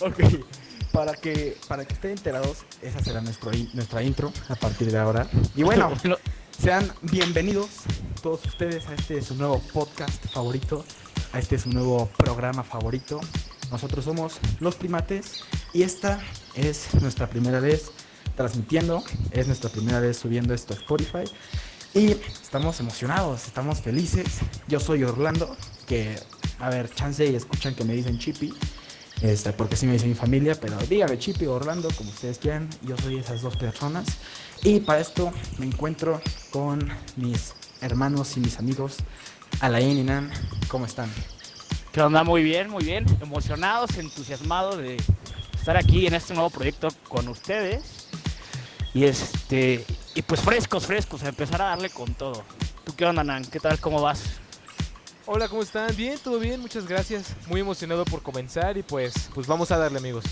ok, para que, para que estén enterados, esa será nuestro in- nuestra intro a partir de ahora. Y bueno, sean bienvenidos todos ustedes a este su nuevo podcast favorito, a este su nuevo programa favorito. Nosotros somos Los Primates y esta es nuestra primera vez transmitiendo, es nuestra primera vez subiendo esto a Spotify. Y estamos emocionados, estamos felices. Yo soy Orlando, que, a ver, chance y escuchan que me dicen Chippy, este, porque sí me dice mi familia, pero dígame Chippy Orlando, como ustedes quieran. Yo soy esas dos personas. Y para esto me encuentro con mis hermanos y mis amigos, Alain y Nan. ¿Cómo están? ¿Qué onda? Muy bien, muy bien. Emocionados, entusiasmados de estar aquí en este nuevo proyecto con ustedes. Y este y pues frescos, frescos, a empezar a darle con todo. ¿Tú qué onda, Nan? ¿Qué tal? ¿Cómo vas? Hola, ¿cómo están? Bien, todo bien, muchas gracias. Muy emocionado por comenzar y pues, pues vamos a darle, amigos.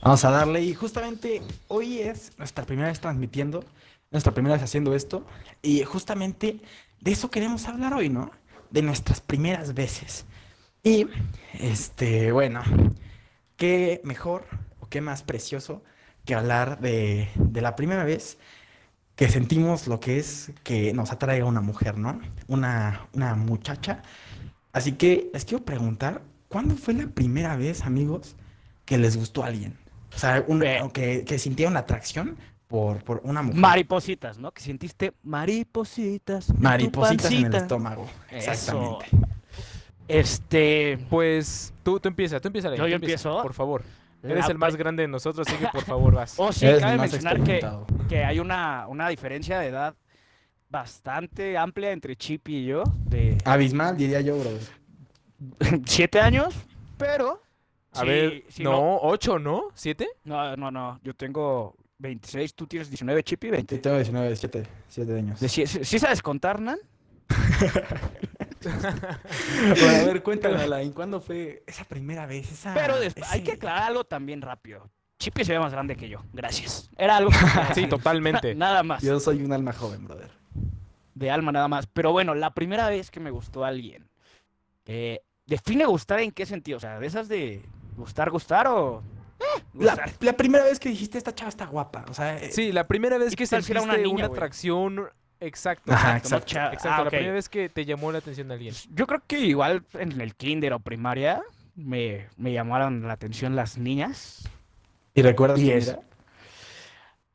Vamos a darle y justamente hoy es nuestra primera vez transmitiendo, nuestra primera vez haciendo esto y justamente de eso queremos hablar hoy, ¿no? De nuestras primeras veces. Y este, bueno, qué mejor o qué más precioso que hablar de, de la primera vez que sentimos lo que es que nos atraiga una mujer, ¿no? Una, una muchacha. Así que les quiero preguntar, ¿cuándo fue la primera vez, amigos, que les gustó a alguien? O sea, un- que, que sintieron atracción por, por una mujer. Maripositas, ¿no? Que sentiste maripositas. en tu Maripositas en el estómago. Eso. Exactamente. Este. Pues tú, tú empieza, tú empieza. ¿Yo- yo empiezo? Por favor. Eres el más pri- grande de nosotros, así que por favor vas. Oh, sí, Eres cabe mencionar que, que hay una, una diferencia de edad bastante amplia entre Chip y yo. De Abismal, diría yo, bro. siete años, pero. A sí, ver, sí, no, ocho, ¿no? ¿Siete? No, no, no. Yo tengo 26, tú tienes 19, Chip y 20. Yo tengo 19, 7, 7 años. De si- ¿Sí sabes contar, Nan? Bueno, a ver, cuéntame, Alain, ¿cuándo fue esa primera vez? Esa, Pero después, hay que aclarar algo también rápido. Chippy se ve más grande que yo. Gracias. Era algo que Sí, totalmente. Na- nada más. Yo soy un alma joven, brother. De alma nada más. Pero bueno, la primera vez que me gustó alguien. eh, define gustar en qué sentido. O sea, de esas de gustar, gustar o. eh, La, gustar. la primera vez que dijiste, esta chava está guapa. O sea, eh, Sí, la primera vez ¿Y que sentiste una una, niña, güey? atracción. Exacto, Ajá, exacto. exacto. Cha- Exacto, ah, la primera vez que te llamó la atención de alguien. Yo creo que igual en el kinder o primaria me, me llamaron la atención las niñas. ¿Y recuerdas Y quién es- era?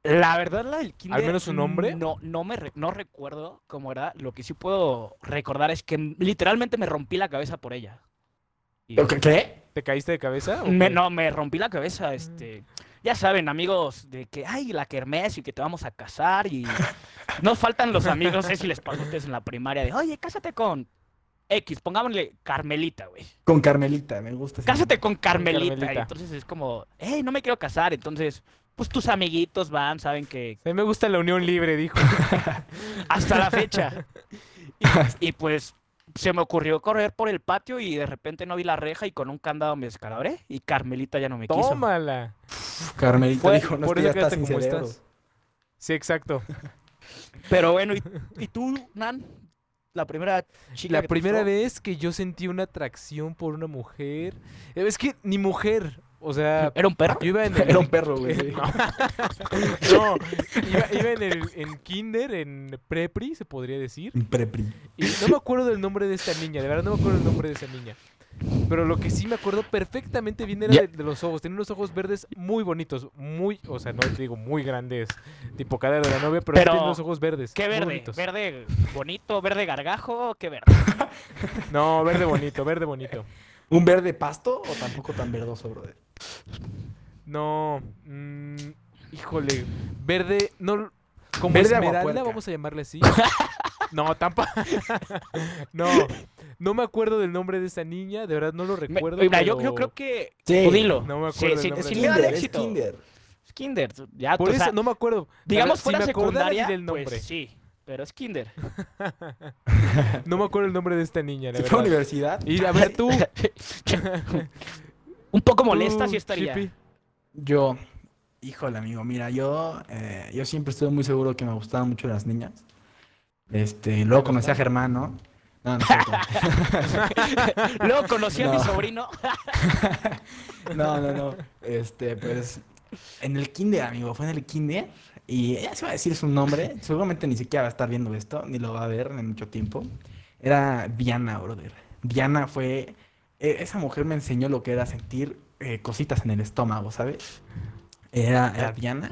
La verdad, la del kinder. menos su nombre? No, no, me re- no recuerdo cómo era. Lo que sí puedo recordar es que literalmente me rompí la cabeza por ella. Y- ¿Qué? ¿Te caíste de cabeza? Me- no, me rompí la cabeza. Este, ya saben, amigos, de que, ay, la kermés y que te vamos a casar. Y nos faltan los amigos, no sé si les pasó a ustedes en la primaria, de, oye, cásate con X, pongámosle Carmelita, güey. Con Carmelita, me gusta. Cásate con Carmelita. y Carmelita. entonces es como, hey, no me quiero casar. Entonces, pues tus amiguitos van, saben que A mí me gusta la unión libre, dijo. hasta la fecha. Y, y, pues se me ocurrió correr por el patio y de repente no vi la reja y con un candado me descalabré y Carmelita ya no me quiso. Tómala. Carmelita Fue- dijo, no por eso ya sin como estás. Sí, exacto. Pero bueno, ¿y, y tú, Nan? La primera chica La que te primera gustó? vez que yo sentí una atracción por una mujer. Es que ni mujer. O sea, ¿Era un perro? yo iba en el. Era un perro, güey. No, No, iba, iba en el en kinder, en prepri, se podría decir. Prepri. Y no me acuerdo del nombre de esta niña, de verdad no me acuerdo del nombre de esa niña. Pero lo que sí me acuerdo perfectamente bien era de, de los ojos. Tenía unos ojos verdes muy bonitos, muy, o sea, no te digo muy grandes, tipo cadera de la novia, pero, Pero, tenía unos ojos verdes. ¿Qué verde? bonitos. ¿Verde bonito, verde gargajo? ¿Qué verde? No, verde bonito, verde bonito. ¿Un verde pasto o tampoco tan verdoso, brother? No, mm, híjole, verde, no, como Verde esmeralda, vamos a llamarle así. No, tampoco. no, no me acuerdo del nombre de esa niña, de verdad no lo Me- recuerdo. mira, yo, pero- yo creo que... Sí. Dilo. No me Sí, acuerdo sí, del sí kinder, es kinder. Es kinder. Ya, Por o eso sea, no me acuerdo. digamos si fuera me acordara secundaria, diré el nombre. pues sí. Pero es kinder. No me acuerdo el nombre de esta niña, la Si fue universidad. Y a ver tú. Un poco molesta sí estaría. Chippy. Yo, híjole, amigo, mira, yo, eh, yo siempre estuve muy seguro que me gustaban mucho las niñas. Este, luego conocí a Germán, ¿no? No, no. Luego conocí a mi No. sobrino. No, no, no. Este, pues. En el kinder, amigo. Fue en el kinder. Y ella se va a decir su nombre. Seguramente ni siquiera va a estar viendo esto, ni lo va a ver en mucho tiempo. Era Diana, brother. Diana fue. Eh, esa mujer me enseñó lo que era sentir eh, cositas en el estómago, ¿sabes? Era, era Diana.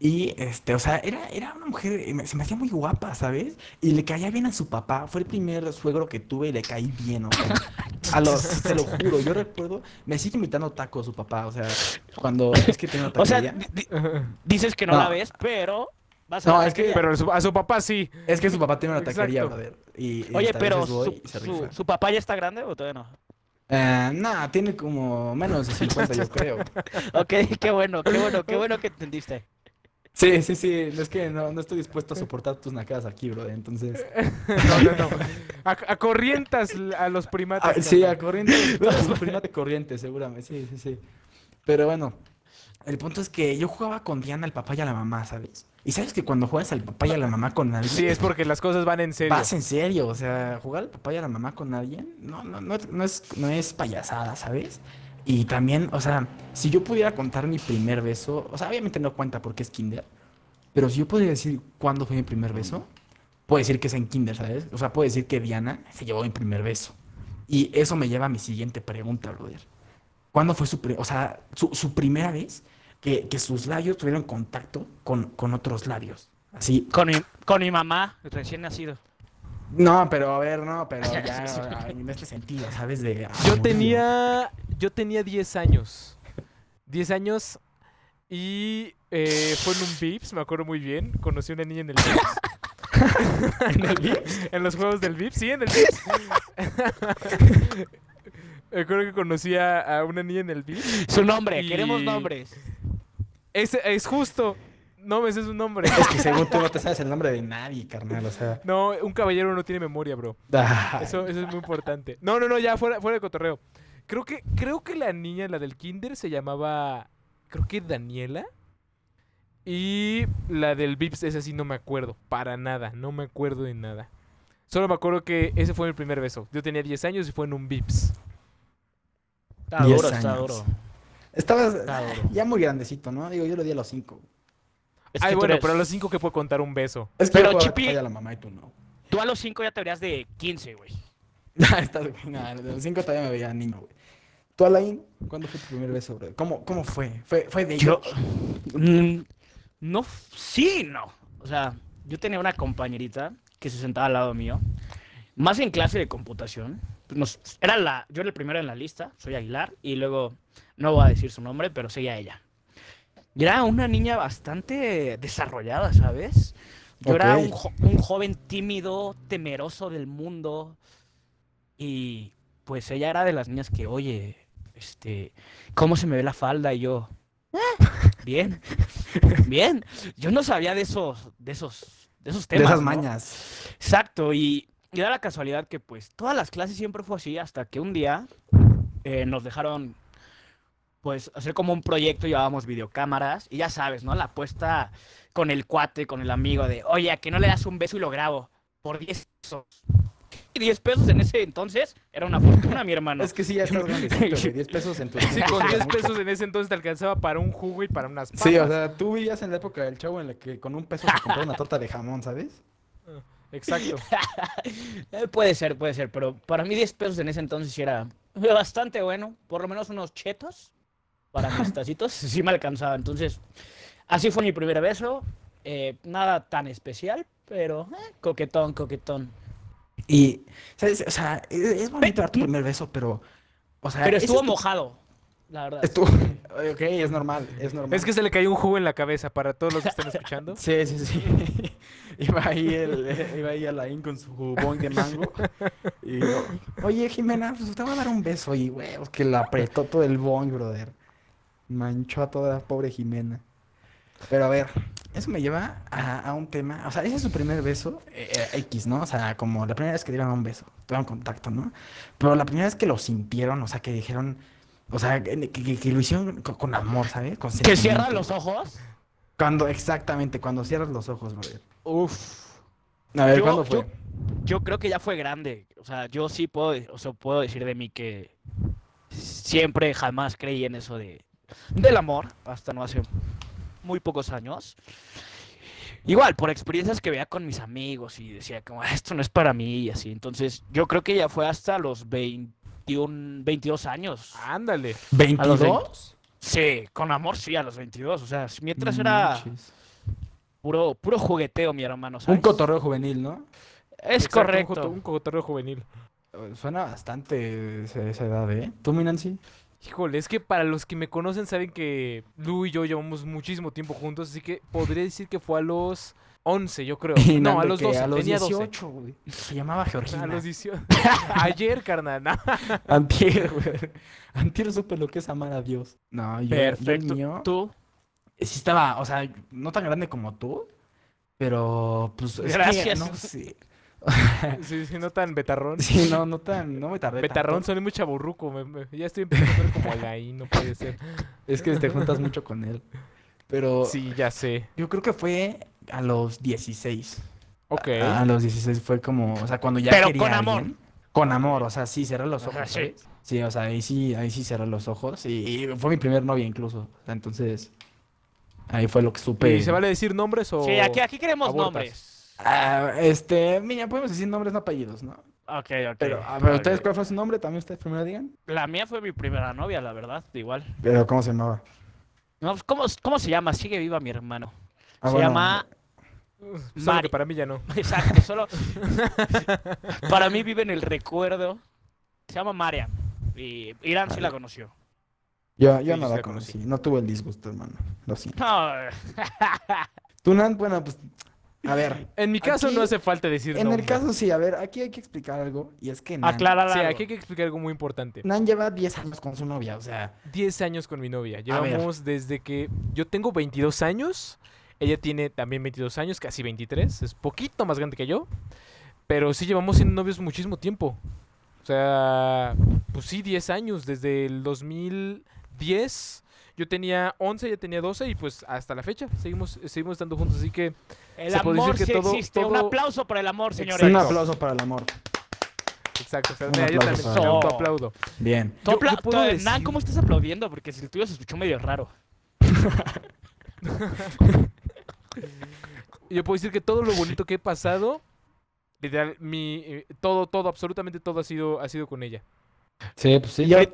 Y, este, o sea, era, era una mujer, eh, me- se me hacía muy guapa, ¿sabes? Y le caía bien a su papá. Fue el primer suegro que tuve y le caí bien, o sea. A los, te lo juro, yo recuerdo, me sigue invitando tacos su papá, o sea, cuando es que tengo O sea, dices que no, No. la ves, pero vas a No, es que-. Pero a su, a su papá sí. Es que su papá tiene una taquería, brother. Y, y Oye, pero voy su, y su papá ya está grande o todavía no? Eh, nah, tiene como menos de 50, yo creo. Ok, qué bueno, qué bueno, qué bueno que entendiste. Sí, sí, sí, es que no, no estoy dispuesto a soportar tus nacadas aquí, brother, entonces... No, no, no. A, a corrientas a los primates. Ah, sí, a corriente, su prima de corriente, seguramente, sí, sí, sí. Pero bueno, el punto es que yo jugaba con Diana, el papá y a la mamá, ¿sabes? Y sabes que cuando juegas al papá y a la mamá con alguien, Sí, es porque las cosas van en serio. vas en serio, o sea, jugar al papá y a la mamá con alguien, no, no, no, es- no es, no es payasada, ¿sabes? Y también, o sea, si yo pudiera contar mi primer beso, o sea, obviamente no cuenta porque es kinder, pero si yo pudiera decir cuándo fue mi primer beso, puedo decir que es en kinder, ¿sabes? O sea, puedo decir que Diana se llevó mi primer beso. Y eso me lleva a mi siguiente pregunta, brother. ¿Cuándo fue su, pri- o sea, su, su primera vez que, que sus labios tuvieron contacto con, con otros labios? Así. Con mi, con mi mamá, recién nacido. No, pero a ver, no, pero ya en este sentido, ¿sabes? De, ah, Yo tenía. Yo tenía 10 años. 10 años. Y eh, fue en un Vips, me acuerdo muy bien. Conocí a una niña en el Vips. ¿En el Vips? En los juegos del Vips, sí, en el Vips. me acuerdo que conocí a, a una niña en el Vips. Su nombre, Y- queremos nombres. Es, es justo. No me sé su nombre. Es que según tú no te sabes el nombre de nadie, carnal, o sea. No, un caballero no tiene memoria, bro. Eso, eso es muy importante. No, no, no, ya fuera, fuera de cotorreo. Creo que, creo que la niña, la del kinder, se llamaba. Creo que Daniela. Y la del Vips, esa sí no me acuerdo. Para nada. No me acuerdo de nada. Solo me acuerdo que ese fue mi primer beso. Yo tenía 10 años y fue en un Vips. Está Diez duro, está años. duro. Estabas ya muy grandecito, ¿no? Digo, yo lo di a los cinco. Es que Ay, bueno, eres- pero a los 5 que puede contar un beso. Es que Pero, yo Chipi- a la mamá y tú no. Tú a los 5 ya te verías de 15, güey. Ah, Estás, nah, de los cinco todavía me veía niño, güey. ¿Tú, Alain? ¿Cuándo fue tu primer beso, bro? ¿Cómo, cómo fue? ¿Fue, fue de Yo. Mm, No, sí, no. O sea, yo tenía una compañerita que se sentaba al lado mío, más en clase de computación. Nos, era la, yo era el primero en la lista, soy Aguilar, y luego, no voy a decir su nombre, pero seguía ella. Y era una niña bastante desarrollada, ¿sabes? Yo era un, jo- un joven tímido, temeroso del mundo, y pues ella era de las niñas que, oye, este, ¿cómo se me ve la falda? Y yo, "Ah, bien, bien. Yo no sabía de esos, de esos, de esos De temas. esas ¿no? mañas. Exacto, y, y da la casualidad que pues todas las clases siempre fue así, hasta que un día eh, nos dejaron pues hacer como un proyecto, llevábamos videocámaras, y ya sabes, ¿no? La apuesta con el cuate, con el amigo de, oye, ¿a que no le das un beso y lo grabo? Por 10 pesos. Y 10 pesos en ese entonces era una fortuna, mi hermano. Es que sí, ya estás grandecito, güey. 10 pesos en tu Sí, con 10 mucho. pesos en ese entonces te alcanzaba para un jugo y para unas papas. Sí, o sea, tú vivías en la época del chavo en la que con un peso se compraba una torta de jamón, ¿sabes? Exacto. Eh, puede ser, puede ser, pero para mí 10 pesos en ese entonces era bastante bueno. Por lo menos unos chetos para mis tacitos, sí me alcanzaba. Entonces, así fue mi primer beso. eh, nada tan especial, pero eh, coquetón, coquetón. Y, ¿sabes? O sea, es, es bonito dar tu primer beso, pero. O sea, Pero estuvo es tu- mojado, la verdad. Estuvo. Ok, es normal, es normal. Es que se le cayó un jugo en la cabeza para todos los que están escuchando. Sí, sí, sí. iba ahí el, eh, iba ahí Alain con su boing de mango. Y yo, oye, Jimena, pues te voy a dar un beso. Y, güey, pues, que la apretó todo el boing, brother. Manchó a toda la pobre Jimena. Pero a ver, eso me lleva a, a un tema. O sea, ese es su primer beso, eh, eh, X, ¿no? O sea, como la primera vez que dieron un beso, tuvieron contacto, ¿no? Pero la primera vez que lo sintieron, o sea, que dijeron. O sea, que, que- que lo hicieron con, con amor, ¿sabes? Con Que cierran sentimiento. los ojos. Cuando, exactamente, cuando cierras los ojos, brother. Uf. A ver, Yo- ¿cuándo fue? yo- yo creo que ya fue grande. O sea, yo sí puedo, o sea, puedo decir de mí que siempre jamás creí en eso de del amor, hasta no hace muy pocos años. Igual, por experiencias que veía con mis amigos y decía como, "Ah, esto no es para mí y así. Entonces, yo creo que ya fue hasta los 21, 22 años. Ándale. A los ¿22? Sí, con amor sí, a los 22. O sea, mientras No era puro, puro jugueteo, mi hermano. Un cotorreo juvenil, ¿no? Es Exacto, correcto. Un cotorreo juvenil. Eh, Suena bastante esa, esa edad, ¿eh? ¿Tú, mi Nancy? Híjole, es que para los que me conocen saben que Lu y yo llevamos muchísimo tiempo juntos, así que podría decir que fue a los 11, yo creo. Y No, a los que 12, a los tenía 18, güey. Se llamaba 12. Georgina. A los 18. Ayer, carnal. no. Antier, güey. Antier supe lo que es amar a Dios. No, yo, Perfecto. Tú, sí estaba, o sea, no tan grande como tú, pero pues es que, Gracias. no sé. Sí, sí, no tan betarrón. Sí, no, no tan, no me tardé Betarrón tanto. suena muy chaburruco. me- me- ya estoy empezando a ver como ahí, no puede ser. Es que te juntas mucho con él. Pero Sí, ya sé. yo creo que fue a los 16. Ok. A los 16 fue como, o sea, cuando ya Pero quería con a amor. alguien, Con amor, o sea, sí, cerré los Ajá, ojos, sí. Sí, o sea, ahí sí, ahí sí cerré los ojos. Y, y fue mi primer novia incluso. O sea, entonces, ahí fue lo que supe. ¿Y se vale decir nombres o...? sí, aquí, aquí queremos abortas? nombres. Ah, este, mira, podemos decir nombres, no apellidos, ¿no? Ok, ok. Pero, pero ok. ustedes, ¿cuál fue su nombre? También ustedes primero digan. La mía fue mi primera novia, la verdad, igual. Pero, ¿cómo se llamaba? No, pues, ¿cómo, ¿Cómo se llama? Sigue viva mi hermano. Ah, se bueno, llama... Solo Mari. que para mí ya no. Exacto, solo... Para mí vive en el recuerdo. Se llama Mariam. Y Irán sí la conoció. Yo, Sí, yo no la conocí. conocí. No tuve el disgusto, hermano. Lo siento. No, Tú, Nan, bueno, pues, a ver. En mi caso Aquí- no hace falta decir En el caso, sí, a ver, aquí hay que explicar algo. Y es que Nan, aclara Sí, aquí hay que explicar algo muy importante. Nan lleva 10 años con su novia, o sea. 10 años con mi novia. Llevamos desde que yo tengo 22 años. Ella tiene también 22 años, casi 23. Es poquito más grande que yo. Pero sí llevamos siendo novios muchísimo tiempo. O sea, pues sí, 10 años. Desde el 2010. Yo tenía 11, ella tenía 12 y pues hasta la fecha seguimos, seguimos estando juntos. Así que El se puede decir amor que sí todo- existe. Un aplauso para el amor, señores. Un Exacto. aplauso para el amor. Exacto. pero Un mira, yo también él. autoaplaudo. Bien. Tú Yo- apla- yo puedo tú, decir- Nan, ¿cómo estás aplaudiendo? Porque si el tuyo se escuchó medio raro. Yo puedo decir que todo lo bonito que he pasado, literal, mi, eh, todo, todo, absolutamente todo ha sido, ha sido con ella. Sí, pues sí, yo, Y-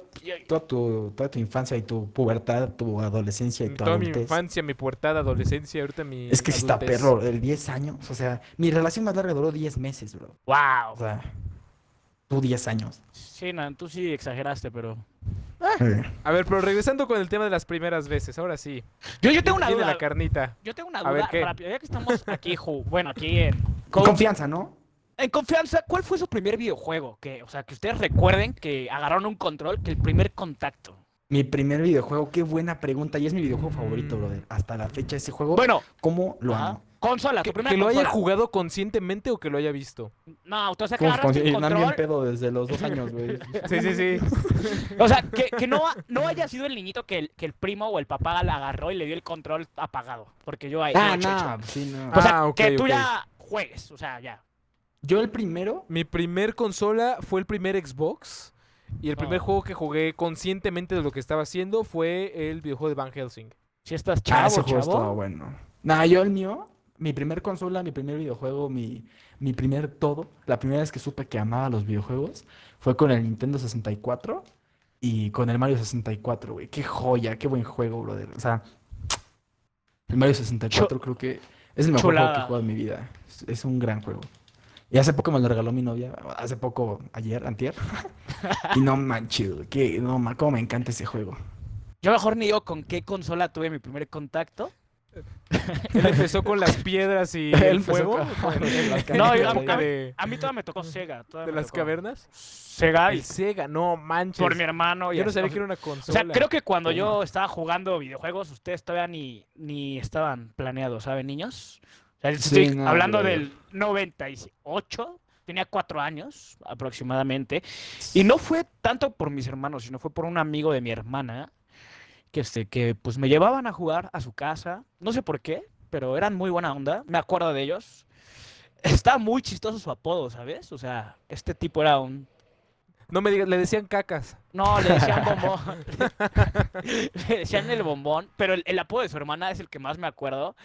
toda tu, toda tu infancia y tu pubertad, tu adolescencia y tu Toda mi adultez. infancia, mi pubertad, adolescencia, ahorita mi Es que sí está perro, el 10 años. O sea, mi relación más larga duró 10 meses, bro. O Wow. sea, tú 10 años. Sí, Nan, tú sí exageraste, pero. A ver, pero regresando con el tema de las primeras veces, ahora sí. Yo, yo tengo una duda. la carnita. Yo tengo una A ver, duda ¿qué? rápida. Ya que estamos aquí, ju- bueno, aquí en, Con confianza, ¿no? en confianza, ¿cuál fue su primer videojuego? Que, o sea, que ustedes recuerden que agarraron un control, que el primer contacto. Mi primer videojuego, qué buena pregunta. Y es mi videojuego favorito, brother. Hasta la fecha ese juego. Bueno, ¿Cómo lo ajá, amo? Consola, Que, tu primera que lo haya jugado conscientemente o que lo haya visto. No, o sea, que Como agarraste con- un y Nan bien control. pedo desde los dos años, güey. Sí, sí, sí. O sea, que, que no, no haya sido el niñito que el, que el primo o el papá la agarró y le dio el control apagado. Porque yo ahí. Ah, no, sí, no. O sea, Ah, ok, que tú ya juegues, o sea, ya. Yo el primero, Mi primer consola fue el primer Xbox. Y el primer No. juego que jugué conscientemente de lo que estaba haciendo fue el videojuego de Van Helsing. Si estás ah, chavo, ese juego estaba bueno. Nah, yo el mío, mi primer consola, mi primer videojuego, mi, mi primer todo, la primera vez que supe que amaba los videojuegos fue con el Nintendo 64 y con el Mario 64, güey. Qué joya, qué buen juego, brother. O sea, el Mario 64 creo que es el mejor juego que he jugado en mi vida. Es, es un gran juego. Y hace poco me lo regaló mi novia, hace poco, ayer, antier. y no manches, güey, que no ma- cómo me encanta ese juego. Yo mejor ni digo con qué consola tuve mi primer contacto. Él empezó con las piedras y el fuego. con- No, a, mí, de, a mí todavía me tocó Sega. de las tocó cavernas. Sega y El Sega, no manches. por mi hermano. Y Yo no sabía o que era una O consola. sea, creo que cuando yo estaba jugando videojuegos, ustedes todavía ni, ni estaban planeados, ¿saben, niños? O sea, estoy no, hablando del 98, tenía cuatro años aproximadamente. Y no fue tanto por mis hermanos, sino fue por un amigo de mi hermana, que, este, que pues me llevaban a jugar a su casa, no sé por qué, pero eran muy buena onda, me acuerdo de ellos. está muy chistoso su apodo, ¿sabes? O sea, este tipo era un... No me digas, le decían cacas. No, le decían bombón. le decían el bombón, pero el, el apodo de su hermana es el que más me acuerdo.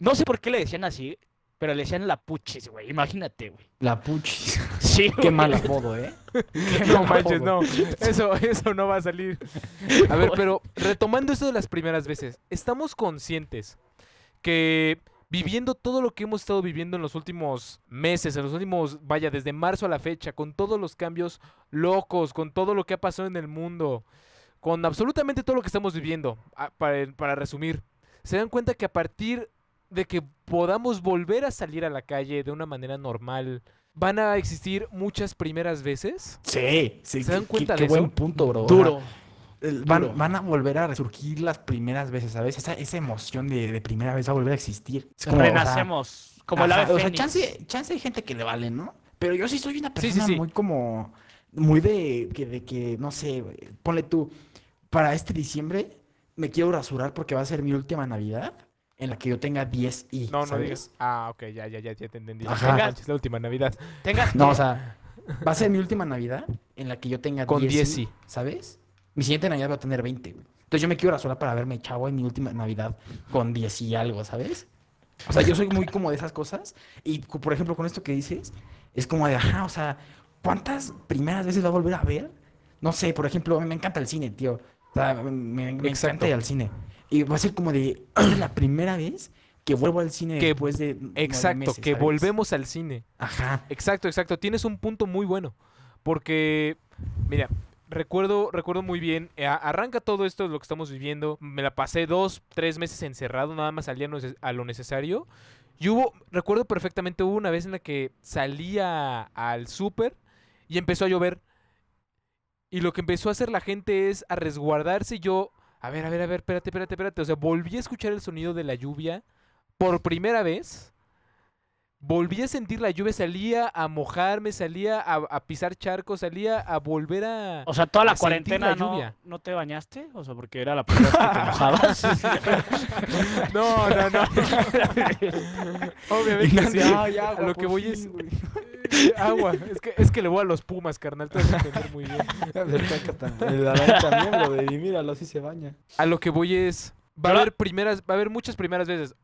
No sé por qué le decían así, pero le decían la puchis, güey. Imagínate, güey. La puchis. Sí, Qué güey. mal apodo, ¿eh? Qué No manches, apodo. no. Eso, eso no va a salir. A ver, pero retomando esto de las primeras veces, estamos conscientes que viviendo todo lo que hemos estado viviendo en los últimos meses, en los últimos, vaya, desde marzo a la fecha, con todos los cambios locos, con todo lo que ha pasado en el mundo, con absolutamente todo lo que estamos viviendo, para resumir, se dan cuenta que a partir de que podamos volver a salir a la calle de una manera normal, van a existir muchas primeras veces. Sí, sí. ¿Se dan cuenta qué, de qué buen punto, bro. Duro. Van, a volver a resurgir las primeras veces, ¿sabes? Esa, esa emoción de, de primera vez va a volver a existir. Es como, o sea, Renacemos. como ave o sea, chance, chance hay gente que le vale, ¿no? Pero yo sí soy una Sí, sí, persona sí. muy como, muy de que, de que, no sé, güey, ponle tú, para este diciembre me quiero rasurar porque va a ser mi última Navidad en la que yo tenga 10 y, No, no digas. Ah, ok, ya, ya, ya, ya te entendí. Ajá. No manches, la última Navidad. Tengas No, o sea, va a ser mi última Navidad en la que yo tenga Con 10 10 y. ¿sabes? Mi siguiente Navidad va a tener 20, güey. Entonces yo me quiero rasurar para verme chavo en mi última Navidad con 10 y algo, ¿sabes? O sea, yo soy muy como de esas cosas. Y, por ejemplo, con esto que dices, es como de, ajá, o sea, ¿cuántas primeras veces va a volver a ver? No sé, por ejemplo, a mí me encanta el cine, tío. O sea, me, encanta ir al cine. Y va a ser como de, es la primera vez que vuelvo al cine Que- después de Exacto, meses, que ¿sabes? volvemos al cine. Ajá. Exacto, exacto. Tienes un punto muy bueno. Porque, mira, recuerdo, recuerdo muy bien. eh, arranca todo esto, lo que estamos viviendo. Me la pasé dos, tres meses encerrado, nada más salía a lo necesario. Y hubo, recuerdo perfectamente, hubo una vez en la que salía al súper y empezó a llover. Y lo que empezó a hacer la gente es a resguardarse. Yo, a ver, a ver, a ver, espérate, espérate, espérate. O sea, volví a escuchar el sonido de la lluvia por primera vez. Volví a sentir la lluvia, salía a mojarme, salía a, a pisar charcos, salía a volver a... O sea, toda la cuarentena la no, lluvia. no te bañaste, o sea, porque era la primera vez que te mojabas. No, no, no. Obviamente sí. Agua, lo que voy fin, es güey. agua. Es que, es que le voy a los Pumas, carnal. Te vas a entender muy bien. El también, brother, y míralo, así se baña. A lo que voy es. Va a haber primeras, va a haber muchas primeras veces.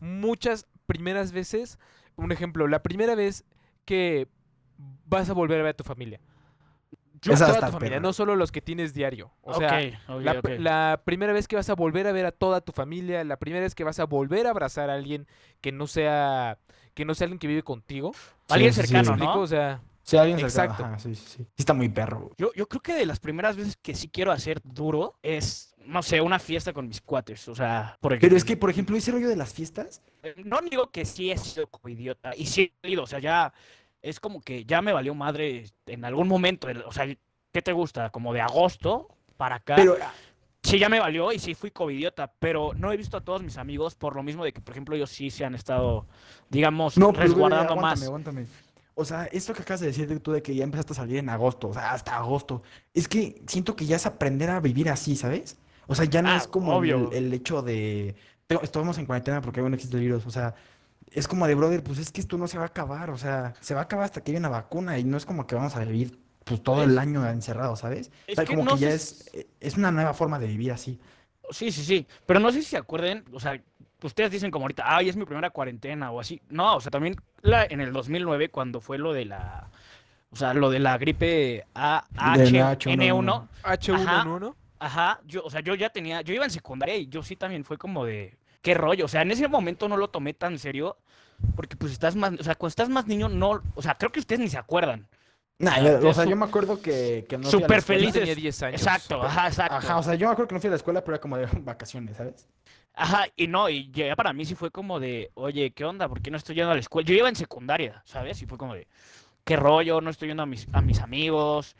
Muchas primeras veces. Un ejemplo, la primera vez que vas a volver a ver a tu familia. Yo- Esa toda tu familia, perra. no solo los que tienes diario. O sea, la, primera vez que vas a volver a ver a toda tu familia, la primera vez que vas a volver a abrazar a alguien que no sea que no sea alguien que vive contigo. Alguien Sí, sí, sí. cercano. ¿no? O sea, Sí, alguien Exacto. cercano, ajá, sí, sí, sí. Sí está muy perro. Yo, yo creo que de las primeras veces que sí quiero hacer duro es, no sé, una fiesta con mis cuates. O sea, por Pero es que, por ejemplo, ese rollo de las fiestas, No digo que sí he sido como idiota, y sí he ido, o sea, ya es como que ya me valió madre en algún momento, o sea, ¿qué te gusta? Como de agosto para acá. pero Sí, ya me valió y sí fui covidiota, pero no he visto a todos mis amigos por lo mismo de que, por ejemplo, ellos sí se han estado, digamos, no, pero, resguardando aguántame, más. aguántame. O sea, esto que acabas de decir de tú de que ya empezaste a salir en agosto, o sea, hasta agosto, es que siento que ya es aprender a vivir así, ¿sabes? O sea, ya no Ah, es como el, el hecho de "Tengo- estamos en cuarentena porque aún no existe el virus, o sea, es como de brother, pues es que esto no se va a acabar, o sea, se va a acabar hasta que haya una vacuna y no es como que vamos a vivir pues todo el año encerrado, ¿sabes? Es o sea, que como no que ya es, es una nueva forma de vivir así. Sí, sí, sí, pero no sé si se acuerden, o sea, ustedes dicen como ahorita, ay, es mi primera cuarentena o así. No, o sea, también la, en el 2009 cuando fue lo de la, o sea, lo de la gripe Del AHN1, H1N1. Ajá, yo, o sea, yo ya tenía, yo iba en secundaria y yo sí también fue como de, qué rollo, o sea, en ese momento no lo tomé tan serio, porque pues estás más, o sea, cuando estás más niño, no, o sea, creo que ustedes ni se acuerdan. Nah, Ah, yo- o sea, su- yo me acuerdo que, que no fui a la Súper escuela. Yo felices. tenía 10 años. Exacto, ajá, exacto. Ajá, o sea, yo me acuerdo que no fui a la escuela, pero era como de vacaciones, ¿sabes? Ajá, y no, y ya para mí sí fue como de, oye, ¿qué onda? ¿Por qué no estoy yendo a la escuela? Yo iba en secundaria, ¿sabes? Y fue como de, ¿qué rollo? No estoy yendo a mis, a mis amigos.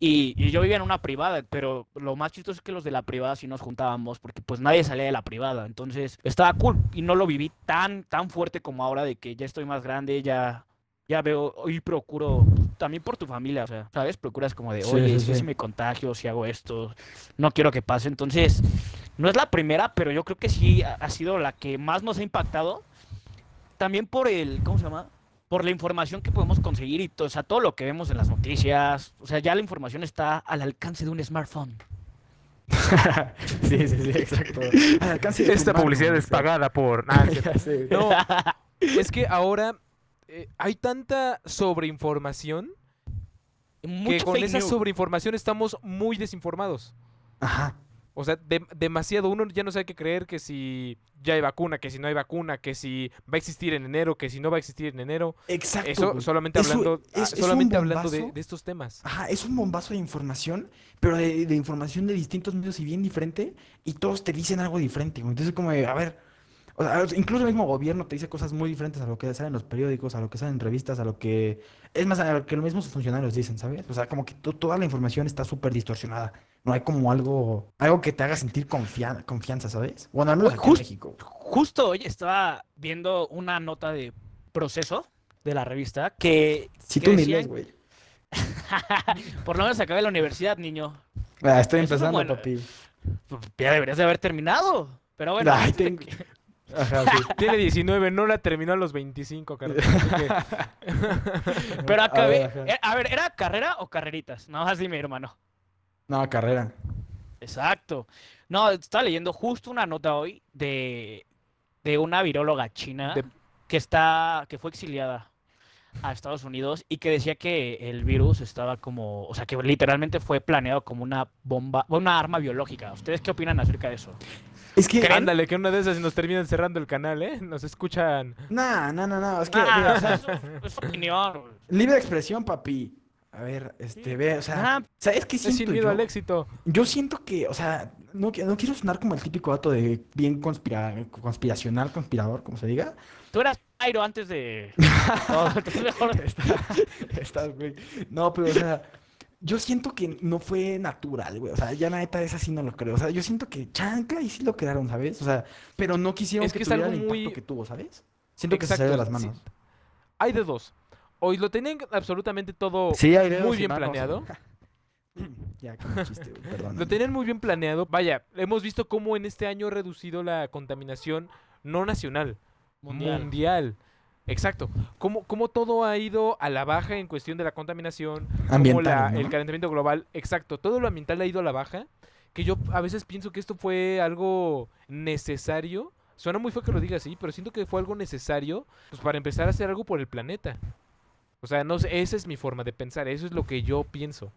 Y, y yo vivía en una privada, pero lo más chistoso es que los de la privada sí nos juntábamos, porque pues nadie salía de la privada. Entonces estaba cool y no lo viví tan, tan fuerte como ahora de que ya estoy más grande, ya, ya veo y procuro, también por tu familia, o sea, ¿sabes? Procuras como de, oye, sí, si, sí. si me contagio, si hago esto, no quiero que pase. Entonces, no es la primera, pero yo creo que sí ha sido la que más nos ha impactado. También por el, ¿cómo se llama? Por la información que podemos conseguir y todo, o sea, todo lo que vemos en las noticias, o sea, ya la información está al alcance de un smartphone. sí, sí, sí, exacto. Al alcance de Esta publicidad es pagada por... Ah. No, es que ahora eh, hay tanta sobreinformación que con esa news. sobreinformación estamos muy desinformados. Ajá. O sea, de- demasiado. Uno ya no sabe qué creer que si ya hay vacuna, que si no hay vacuna, que si va a existir en enero, que si no va a existir en enero. Exacto. Eso güey. solamente hablando, es- es un solamente hablando de, estos temas. Ajá, es un bombazo de información, pero de, de información de distintos medios y bien diferente, y todos te dicen algo diferente, güey. Entonces, como de, a ver, o sea, incluso el mismo gobierno te dice cosas muy diferentes a lo que sale en los periódicos, a lo que sale en revistas, a lo que... Es más, a lo que los mismos funcionarios dicen, ¿sabes? O sea, como que to- toda la información está súper distorsionada. No hay como algo, algo que te haga sentir confia- confianza, ¿sabes? Bueno, al menos en México. Justo hoy estaba viendo una nota de proceso de la revista que Si que tú decían- güey. por lo menos acabé la universidad, niño. Ah, estoy Eso empezando, bueno. papi. Pues, Ya deberías de haber terminado. Pero bueno, Ay, tengo- que- Ajá, sí. Tiene 19, no la terminó a los 25, carnal. así que- pero A acabé. ver, ajá. eh, A ver, ¿era carrera o carreritas? No, así mi hermano. No, carrera. Exacto. No, estaba leyendo justo una nota hoy de, de una viróloga china De- que está, que fue exiliada a Estados Unidos y que decía que el virus estaba como, o sea, que literalmente fue planeado como una bomba, una arma biológica. ¿Ustedes qué opinan acerca de eso? Es que... ¿Creen? Ándale, que una de esas nos terminan cerrando el canal, ¿eh? Nos escuchan. No, no, no, no. Es que, Ah, mira, o o sea, sea, es, es su opinión. libre expresión, papi. A ver, este, ve, o sea, ¿sabes qué Es sin siento miedo yo? al éxito. Yo siento que, o sea, no, qui- no quiero sonar como el típico dato de bien conspira- conspiracional, conspirador, como se diga. Tú eras Airo antes de... entonces mejor- Estás, güey. No, pero, o sea, yo siento que no fue natural, güey. O sea, ya la neta, esa sí no lo creo. O sea, yo siento que chancla y sí lo crearon, ¿sabes? O sea, pero no quisieron Es que, que es tuviera algo el impacto muy- que tuvo, ¿sabes? Siento que se salió de las Exacto, sí. manos. Hay de dos. O lo tenían absolutamente todo Sí, hay dedos muy bien manos. planeado. Ya, chiste. Lo tenían muy bien planeado. Vaya, hemos visto cómo en este año ha reducido la contaminación no nacional, Mundial. mundial. Exacto. Cómo, cómo todo ha ido a la baja en cuestión de la contaminación, Ambiental, la- ¿no? el calentamiento global. Exacto. Todo lo ambiental ha ido a la baja. Que yo a veces pienso que esto fue algo necesario. Suena muy feo que lo diga así, pero siento que fue algo necesario pues, para empezar a hacer algo por el planeta. O sea, no sé, esa es mi forma de pensar, eso es lo que yo pienso.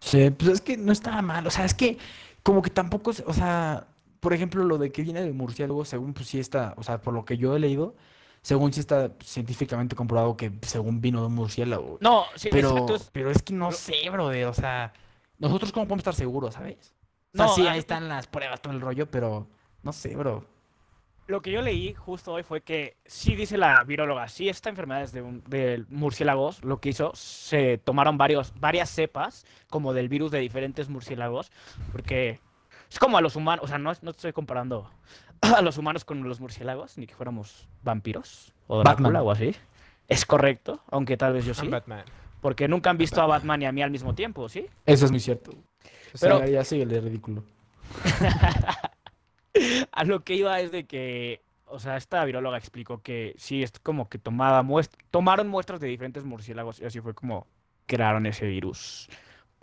Sí, pues es que no estaba mal, o sea, es que como que tampoco, o sea, por ejemplo, lo de que viene del murciélago, según pues sí está, o sea, por lo que yo he leído, según sí está científicamente comprobado que según vino de un murciélago, No, sí, pero, exacto. pero es que no lo- sé, brother, o sea, nosotros cómo podemos estar seguros, ¿sabes? O No, sea, sí, ah, ahí están las pruebas, todo el rollo, pero no sé, bro. Lo que yo leí justo hoy fue que sí dice la viróloga, sí esta enfermedad es de, un, de murciélagos, lo que hizo, se tomaron varios, varias cepas como del virus de diferentes murciélagos, porque es como a los humanos, o sea, no, no estoy comparando a los humanos con los murciélagos, ni que fuéramos vampiros o Batman. Drácula o así. Es correcto, aunque tal vez yo sí, Batman. porque nunca han visto a Batman y a mí al mismo tiempo, ¿sí? Eso es muy cierto. O sea, Pero- ya sigue el ridículo. A lo que iba es de que, o sea, esta viróloga explicó que sí, es como que tomaba muest- tomaron muestras de diferentes murciélagos y así fue como crearon ese virus.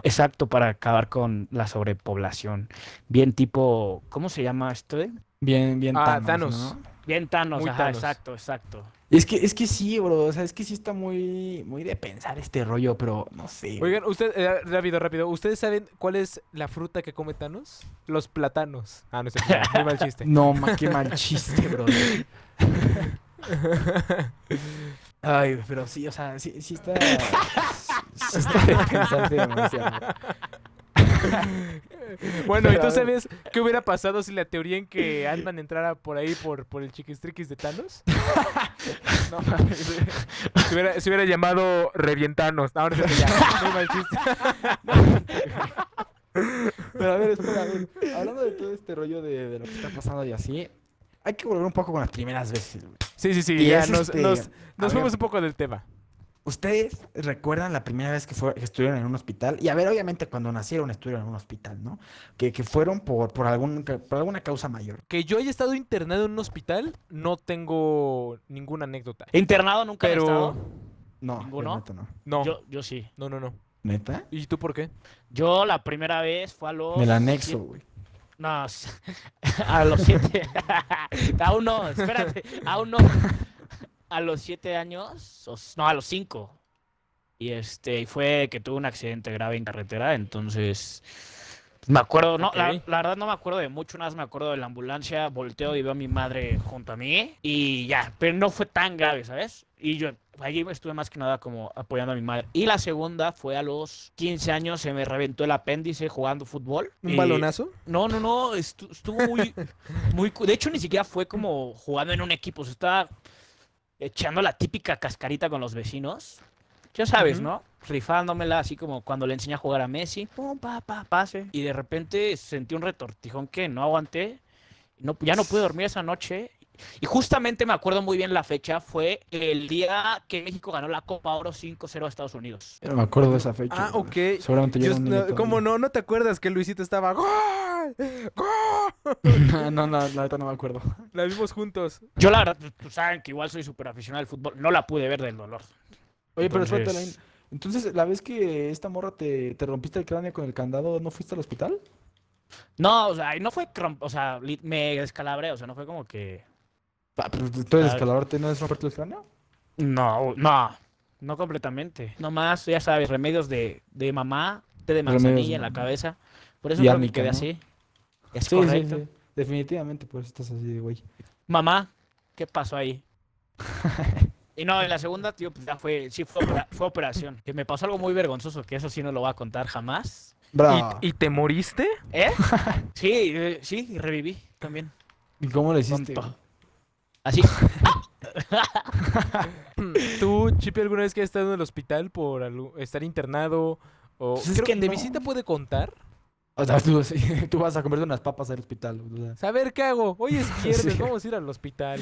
Exacto, para acabar con la sobrepoblación. Bien tipo, ¿cómo se llama esto? Bien, bien Ah, Thanos, Thanos. ¿no? Bien Thanos, Muy ajá, Thanos. exacto, exacto. Es que, es que sí, bro, o sea, es que sí está muy, muy de pensar este rollo, pero no sé. Oigan, usted, eh, rápido, rápido. ¿Ustedes saben cuál es la fruta que come Thanos? Los plátanos. Ah, no sé, muy mal chiste. No, ma, qué mal chiste, bro. Ay, pero sí, o sea, sí, sí está. Sí está de pensarse demasiado. Bueno, ¿y tú sabes qué hubiera pasado si la teoría en que Ant-Man entrara por ahí por, por el chiquistriquis de Thanos? No mames. Se hubiera, se hubiera llamado Revientanos. Ahora se chiste. Pero a ver, espera, a ver. Hablando de todo este rollo de, de lo que está pasando y así, hay que volver un poco con las primeras veces, güey. Sí, sí, sí. Y ya es nos, este, nos, ver. fuimos un poco del tema. ¿Ustedes recuerdan la primera vez que, fue, que estuvieron en un hospital? Y a ver, obviamente cuando nacieron estuvieron en un hospital, ¿no? Que, que fueron por, por, algún, por alguna causa mayor. Que yo haya estado internado en un hospital, no tengo ninguna anécdota. Internado nunca he Pero. estado. No, ¿Ninguno? la neta no. No, Yo, yo sí. no, no, no. ¿Neta? ¿Y tú por qué? Yo la primera vez fue a los... Me la anexo, güey. No, a los siete. aún no, espérate, aún no. A los siete años, o no, a los cinco. Y este, y fue que tuve un accidente grave en carretera, entonces me acuerdo, no, la, verdad no me acuerdo de mucho, nada más me acuerdo de la ambulancia, volteo y veo a mi madre junto a mí y ya, pero no fue tan grave, ¿sabes? Y yo allí estuve más que nada como apoyando a mi madre. Y la segunda fue a los 15 años, se me reventó el apéndice jugando fútbol. ¿Un y- balonazo? no, no, no, estu- estuvo muy, muy... De hecho, ni siquiera fue como jugando en un equipo, se estaba echando la típica cascarita con los vecinos. Ya sabes, Ujú. ¿no? Rifándomela, así como cuando le enseñé a jugar a Messi. Pum, pa, pa, pase. Y de repente sentí un retortijón que no aguanté. No, ya no pude dormir esa noche. Y justamente me acuerdo muy bien la fecha, fue el día que México ganó la Copa Oro 5-0 a Estados Unidos. Me acuerdo de esa fecha. Ah, ok. Seguramente yo, no- ¿Cómo no? ¿No te acuerdas que Luisito estaba ¡Gol! ¡Gol! no, no, la neta no me acuerdo. La vimos juntos. Yo la verdad, pues, saben que igual soy súper aficionado al fútbol, no la pude ver del dolor. Oye, pero Entonces- espérate, Alain. Entonces, la vez que esta morra te, te rompiste el cráneo con el candado, ¿no fuiste al hospital? No, o sea, no fue, o sea, me descalabré, o sea, no fue como que... Ah, pero tú eres escalador, ¿no es romperte el cráneo? No, no, no completamente. Nomás, ya sabes, remedios de, de mamá, té de Remedios manzanilla en la mamá. cabeza. Por eso creo que quedé ¿no? así. Es Sí, correcto. sí. Definitivamente, por eso estás así de güey. Mamá, ¿qué pasó ahí? Y no, en la segunda, tío, pues ya fue, sí fue, opera- fue operación. Que me pasó algo muy vergonzoso, que eso sí no lo voy a contar jamás. Bravo. ¿Y, y te moriste? ¿Eh? Sí, eh, sí, y reviví también. ¿Y cómo le hiciste? Así. ¿Tú, Chipi, alguna vez que has estado en el hospital por algo- estar internado? O... Pues es Creo que que de no. visita puede contar. O sea, tú, sí, tú vas a comerte unas papas al hospital. o sea, Saber qué hago. Hoy es viernes, Sí. vamos a ir al hospital.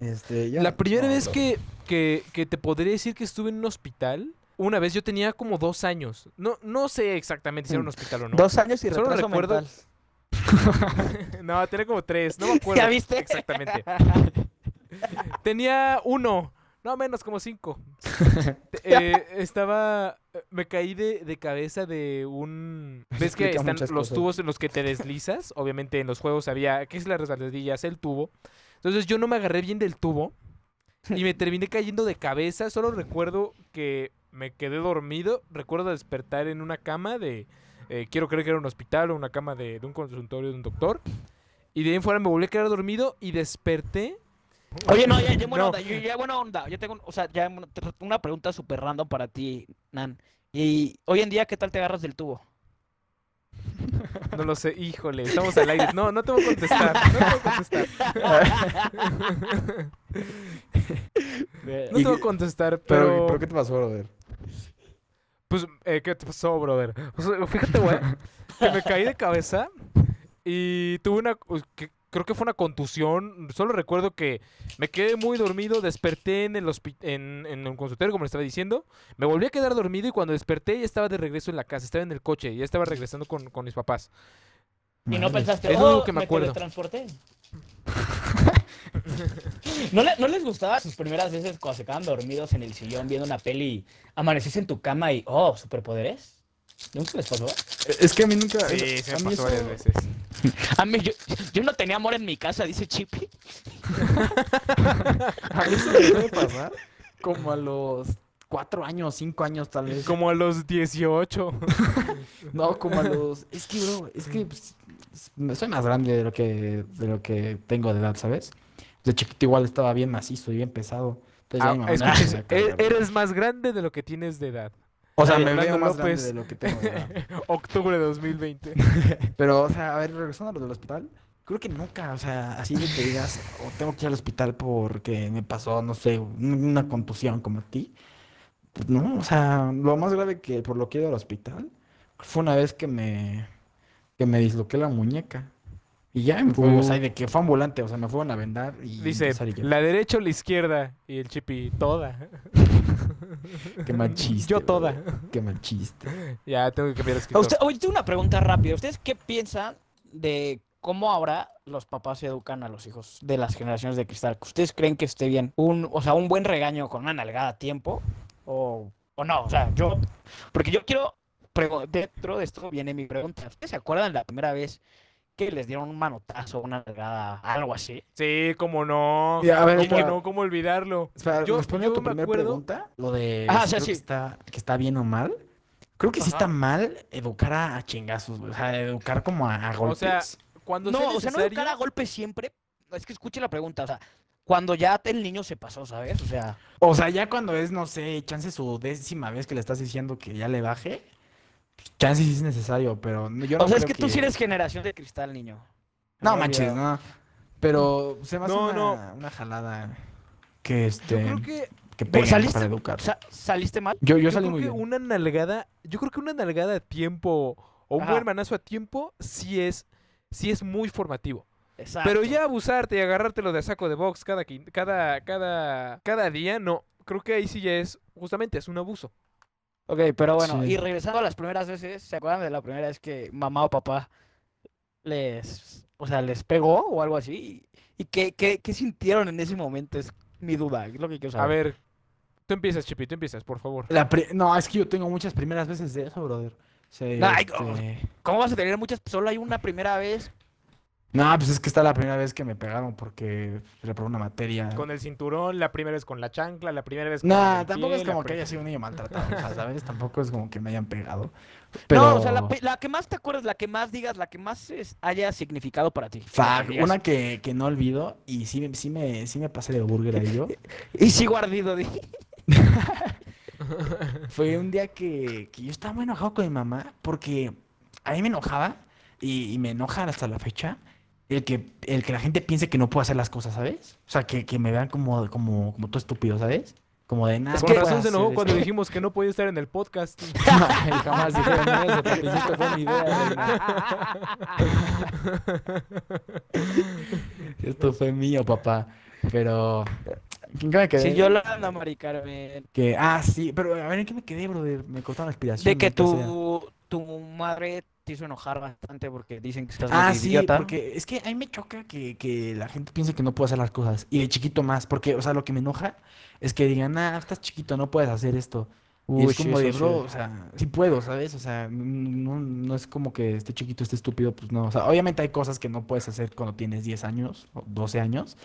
este, La primera no, vez no. que, que, que te podría decir que estuve en un hospital, una vez yo tenía como dos años. No, no sé exactamente si era un hospital o no. Dos años y Solo retraso recuerdo- mental. no, tenía como tres, no me acuerdo. ¿Ya viste? Exactamente. Tenía uno, no menos como cinco. Eh, estaba, me caí de, de cabeza de un... ¿Ves que están los cosas. tubos en los que te deslizas? Obviamente en los juegos había, ¿qué es la resbaladilla? Es el tubo. Entonces yo no me agarré bien del tubo y me terminé cayendo de cabeza. Solo recuerdo que me quedé dormido. Recuerdo despertar en una cama de... eh, quiero creer que era un hospital o una cama de, de un consultorio de un doctor. Y de ahí en fuera me volví a quedar dormido y desperté. Oye, no, ya, ya buena No. onda, yo, ya buena onda. Yo tengo, o sea, ya una- pregunta súper random para ti, Nan. Y hoy en día, ¿qué tal te agarras del tubo? No lo sé, híjole, estamos al aire. No, no te voy a contestar. No te voy a contestar. No te voy a que- contestar, Pero, pero... ¿pero qué te pasó, brother? Pues, eh, ¿qué te pasó, brother? O sea, fíjate, güey, que me caí de cabeza y tuve una, pues, que creo que fue una contusión. Solo recuerdo que me quedé muy dormido, desperté en el en, en un consultorio, como le estaba diciendo. Me volví a quedar dormido y cuando desperté ya estaba de regreso en la casa, estaba en el coche, ya estaba regresando con, con mis papás. Y no pensaste, Es oh, que me me acuerdo". teletransporté. ¿No, le- ¿No les gustaba sus primeras veces cuando se quedaban dormidos en el sillón viendo una peli amaneces en tu cama y, oh, superpoderes? ¿Nunca les pasó? Es que a mí nunca. Sí, se a me mí pasó varias eso- veces. A mí, yo, yo no tenía amor en mi casa, dice Chippy. A mí eso me puede pasar como a los cuatro años, cinco años tal vez. Como a los 18. No, como a los. Es que, bro, es que pues, soy más grande de lo que de lo que tengo de edad, ¿sabes? De chiquito igual estaba bien macizo y bien pesado. Entonces ya Ah, mi mamá me escuches, empezó a cargar. e- eres más grande de lo que tienes de edad. O sea, me veo más grande de lo que tengo. Octubre de 2020. Pero, o sea, a ver, regresando a lo del hospital, creo que nunca, o sea, así de que digas, o tengo que ir al hospital porque me pasó, no sé, un- una contusión como a ti. Pues no, o sea, lo más grave que por lo que he ido al hospital fue una vez que me, que me disloqué la muñeca. Y ya me fue, o sea, de que fue ambulante, o sea, me fueron a vendar y Dice, la derecha o la izquierda. Y el chipi, toda. Qué mal chiste. Yo toda. Qué mal chiste. Ya, tengo que cambiar escritor. usted, oye, tengo una pregunta rápida. ¿Ustedes qué piensan de cómo ahora los papás educan a los hijos de las generaciones de cristal? ¿Ustedes creen que esté bien? Un, o sea, un buen regaño con una nalgada a tiempo. o, o no? O sea, yo, porque yo quiero, dentro de esto viene mi pregunta. ¿Ustedes se acuerdan la primera vez que les dieron un manotazo, una nalgada, algo así? Sí, cómo no. Ya, a ver, ¿Cómo espera. no? ¿Cómo olvidarlo? Espera, Yo- respondiendo a yo tu me primera acuerdo- pregunta, lo de Ah, si sí, sí. Que, está, que está bien o mal. Creo que sí Ajá. está mal educar a, chingazos, o sea, educar como a, a O golpes. sea, cuando No, sea o sea, no educar a golpe siempre. Es que escuche la pregunta, o sea, cuando ya el niño se pasó, ¿sabes? O sea, O sea, ya cuando es, no sé, chance su décima vez que le estás diciendo que ya le baje, chance sí es necesario, pero no- yo no o sea, es que tú sí eres generación de cristal, niño. No he manches, no. Pero se me hace No, una, no. una jalada que Yo este creo que, Pues, ¿saliste? para educar. Sa- ¿Saliste mal? Yo, yo yo salí creo muy que bien. una nalgada, yo creo que una nalgada a tiempo o un Ajá. buen manazo a tiempo sí es, sí es muy formativo. Exacto. Pero ya abusarte y agarrártelo de saco de box cada, cada, cada, cada día, no. Creo que ahí sí ya es, justamente, es un abuso. Ok, pero bueno, Sí. y regresando a las primeras veces, ¿se acuerdan de la primera vez que mamá o papá les, o sea, les pegó o algo así? ¿Y qué, qué, qué sintieron en ese momento? Es mi duda, es lo que quiero A saber. ver, tú empiezas, Chipi, tú empiezas, por favor. La no, es que yo tengo muchas primeras veces de eso, brother. Sea, Ay, este, ¿Cómo vas a tener muchas? Solo hay una primera vez. No, pues es que está la primera vez que me pegaron porque reprobé una materia. Con el cinturón, la primera vez con la chancla, la primera vez con No, el tampoco pie, es como que haya sido un niño maltratado, o sea, ¿sabes? Tampoco es como que me hayan pegado. No, o sea, la, Pero- pe- la que más te acuerdas, la que más digas, la que más es- haya significado para ti. Fuck, una que, que no olvido y sí, me- sí, me, sí me pasé de burger ahí yo. Y sigo ardido, di. Fue un día que, que yo estaba muy enojado con mi mamá porque a mí me enojaba y, y me enoja hasta la fecha el que, el que la gente piense que no puedo hacer las cosas, ¿sabes? O sea, que, que me vean como, como, como todo estúpido, ¿sabes? Como de nada. Es que razón se enojó cuando esto". dijimos que no podía estar en el podcast. Ay, jamás dijeron eso, papi, esto fue mi idea. Esto fue mío, papá. Pero. ¿En qué me quedé? Si yo la ando, Mari Carmen. Que, ah, sí, pero a ver, ¿en qué me quedé, brother? Me cortaron la inspiración. De que tu, tu madre te hizo enojar bastante porque dicen que estás Ah, muy sí, idiota. porque es que a mí me choca que, que la gente piense que no puedo hacer las cosas. Y de chiquito más, porque, o sea, lo que me enoja es que digan, ah, estás chiquito, no puedes hacer esto. y es sí, como de, sí. bro, o sea, sí puedo, ¿sabes? O sea, no, no es como que esté chiquito, esté estúpido, pues no. O sea, obviamente hay cosas que no puedes hacer cuando tienes 10 años o 12 años.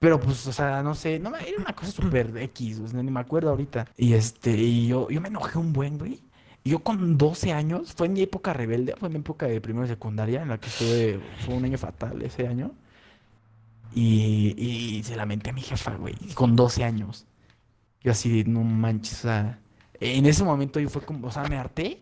Pero pues, o sea, no sé, no me, era una cosa súper X, o sea, ni me acuerdo ahorita. Y este, y yo, yo me enojé un buen, güey. Y yo con 12 años, fue en mi época rebelde, fue en mi época de primero de secundaria, en la que estuve, fue un año fatal ese año. Y, y se lamenté a mi jefa, güey, con 12 años. Yo así, no manches, o sea, en ese momento yo fue como, o sea, me harté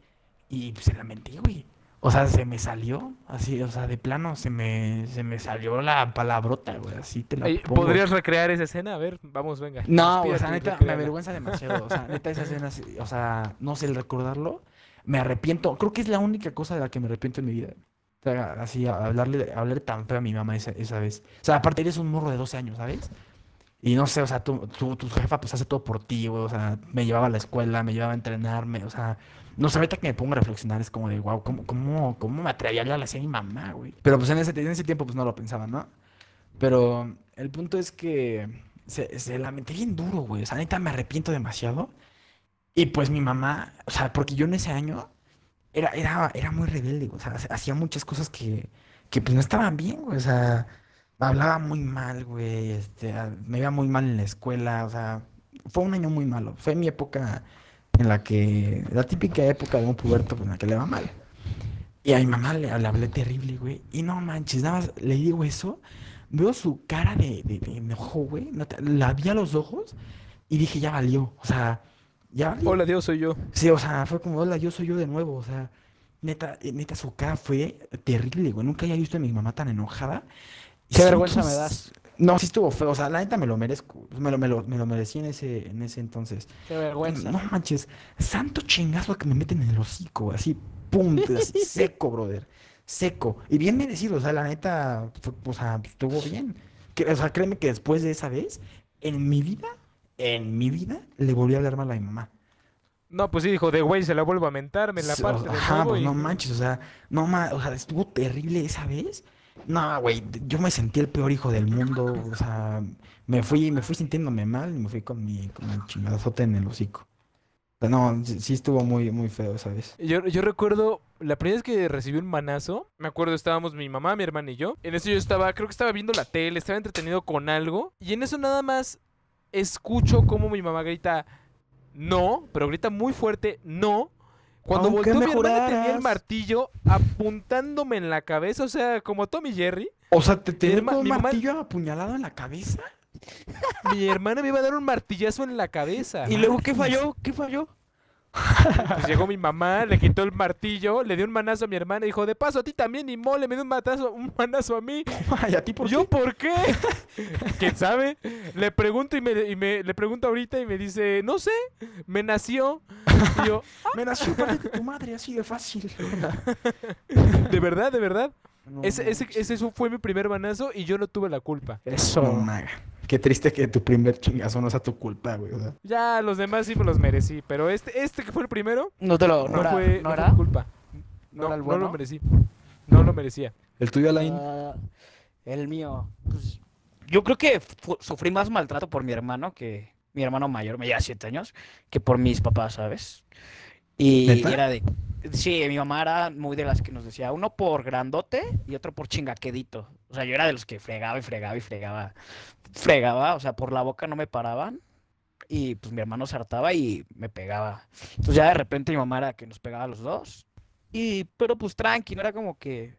y se lamenté, güey. O sea, se me salió, así, o sea, de plano, se me, se me salió la palabrota, güey, así te la pongo. ¿Podrías recrear esa escena? A ver, vamos, venga. No, o sea, neta, me avergüenza demasiado. O sea, neta, esa escena, o sea, no sé, el recordarlo, me arrepiento. Creo que es la única cosa de la que me arrepiento en mi vida. O sea, así, hablarle, hablarle tan feo a mi mamá esa, esa vez. O sea, aparte eres un morro de 12 años, ¿sabes? Y no sé, o sea, tu, tu, tu jefa pues hace todo por ti, güey. O sea, me llevaba a la escuela, me llevaba a entrenarme, o sea... No sé, ahorita que me pongo a reflexionar es como de, wow, ¿cómo, cómo, cómo me atrevía a hablarle así a mi mamá, güey? Pero pues en ese, en ese tiempo pues no lo pensaba, ¿no? Pero el punto es que se, se lamenté bien duro, güey. O sea, neta me arrepiento demasiado. Y pues mi mamá, o sea, porque yo en ese año era, era, era muy rebelde. O sea, ha- hacía muchas cosas que, que pues no estaban bien, güey. O sea, hablaba muy mal, güey. Este, a- me iba muy mal en la escuela. O sea, fue un año muy malo. Fue mi época en la que, la típica época de un puberto en la que le va mal. Y a mi mamá le, le hablé terrible, güey. Y no manches, nada más le digo eso. Veo su cara de, de, de enojo, güey. neta, La vi a los ojos y dije, ya valió. O sea, ya valió. Hola, Dios, soy yo. Sí, o sea, fue como, hola, yo soy yo de nuevo. O sea, neta, neta, su cara fue terrible, güey. Nunca había visto a mi mamá tan enojada. Qué sí, vergüenza me pues, das. No, sí estuvo feo. O sea, la neta me lo merezco. Me lo, me lo, me lo merecí en ese, en ese entonces. Qué vergüenza. No manches, santo chingazo que me meten en el hocico, así, pum, así, seco, brother, seco. Y bien merecido, o sea, la neta, fue- o sea, estuvo bien. Que- o sea, créeme que después de esa vez, en mi vida, en mi vida, le volví a hablar mal a mi mamá. No, pues sí, dijo, de güey, se la vuelvo a mentar, me la parte o- de Ajá, nuevo pues y- no manches, o sea, no ma- o sea, estuvo terrible esa vez. No, güey, yo me sentí el peor hijo del mundo, o sea, me fui, me fui sintiéndome mal y me fui con mi, con mi chingadazote en el hocico. O sea, no, sí, estuvo muy, muy feo, ¿sabes? Yo, yo recuerdo la primera vez que recibí un manazo. Me acuerdo, estábamos mi mamá, mi hermana y yo. En eso yo estaba, creo que estaba viendo la tele, estaba entretenido con algo. Y en eso nada más escucho cómo mi mamá grita, no, pero grita muy fuerte, no. Cuando Aunque volteó mi hermana tenía el martillo apuntándome en la cabeza, o sea, como Tommy Jerry. O sea, ¿te tenía un mi mamá- martillo apuñalado en la cabeza? Mi hermana me iba a dar un martillazo en la cabeza. ¿Y luego qué falló? ¿Qué falló? Pues llegó mi mamá, le quitó el martillo, le dio un manazo a mi hermana y dijo, de paso a ti también, y mole, me dio un matazo, un manazo a mí. Ay, ¿a ti por ¿Yo qué? por qué? ¿Quién sabe? Le pregunto y me, y me- le pregunto ahorita y me dice, no sé, me nació. Y yo, Me nació parte de tu madre, así de fácil. ¿de verdad, de verdad? No Ese, ese, fue mi primer manazo y yo no tuve la culpa. Eso. No, maga. Qué triste que tu primer chingazo no sea tu culpa, güey. o sea. Ya los demás sí me los merecí, pero este, este que fue el primero, No te lo. no, No, era, fue, ¿no no fue culpa. ¿No No, era el no bueno? lo merecí. No lo merecía. ¿El tuyo, Alain? Ah, el mío. Pues, yo creo que sufrí más maltrato por mi hermano que mi hermano mayor, me lleva siete años, que por mis papás, ¿sabes? Y ¿Neta? era de. Sí, mi mamá era muy de las que nos decía uno por grandote y otro por chingaquedito. O sea, yo era de los que fregaba y fregaba y fregaba. Fregaba, o sea, por la boca no me paraban. Y pues mi hermano se hartaba y me pegaba. Entonces ya de repente mi mamá era que nos pegaba a los dos. Y, pero pues tranqui, no era como que.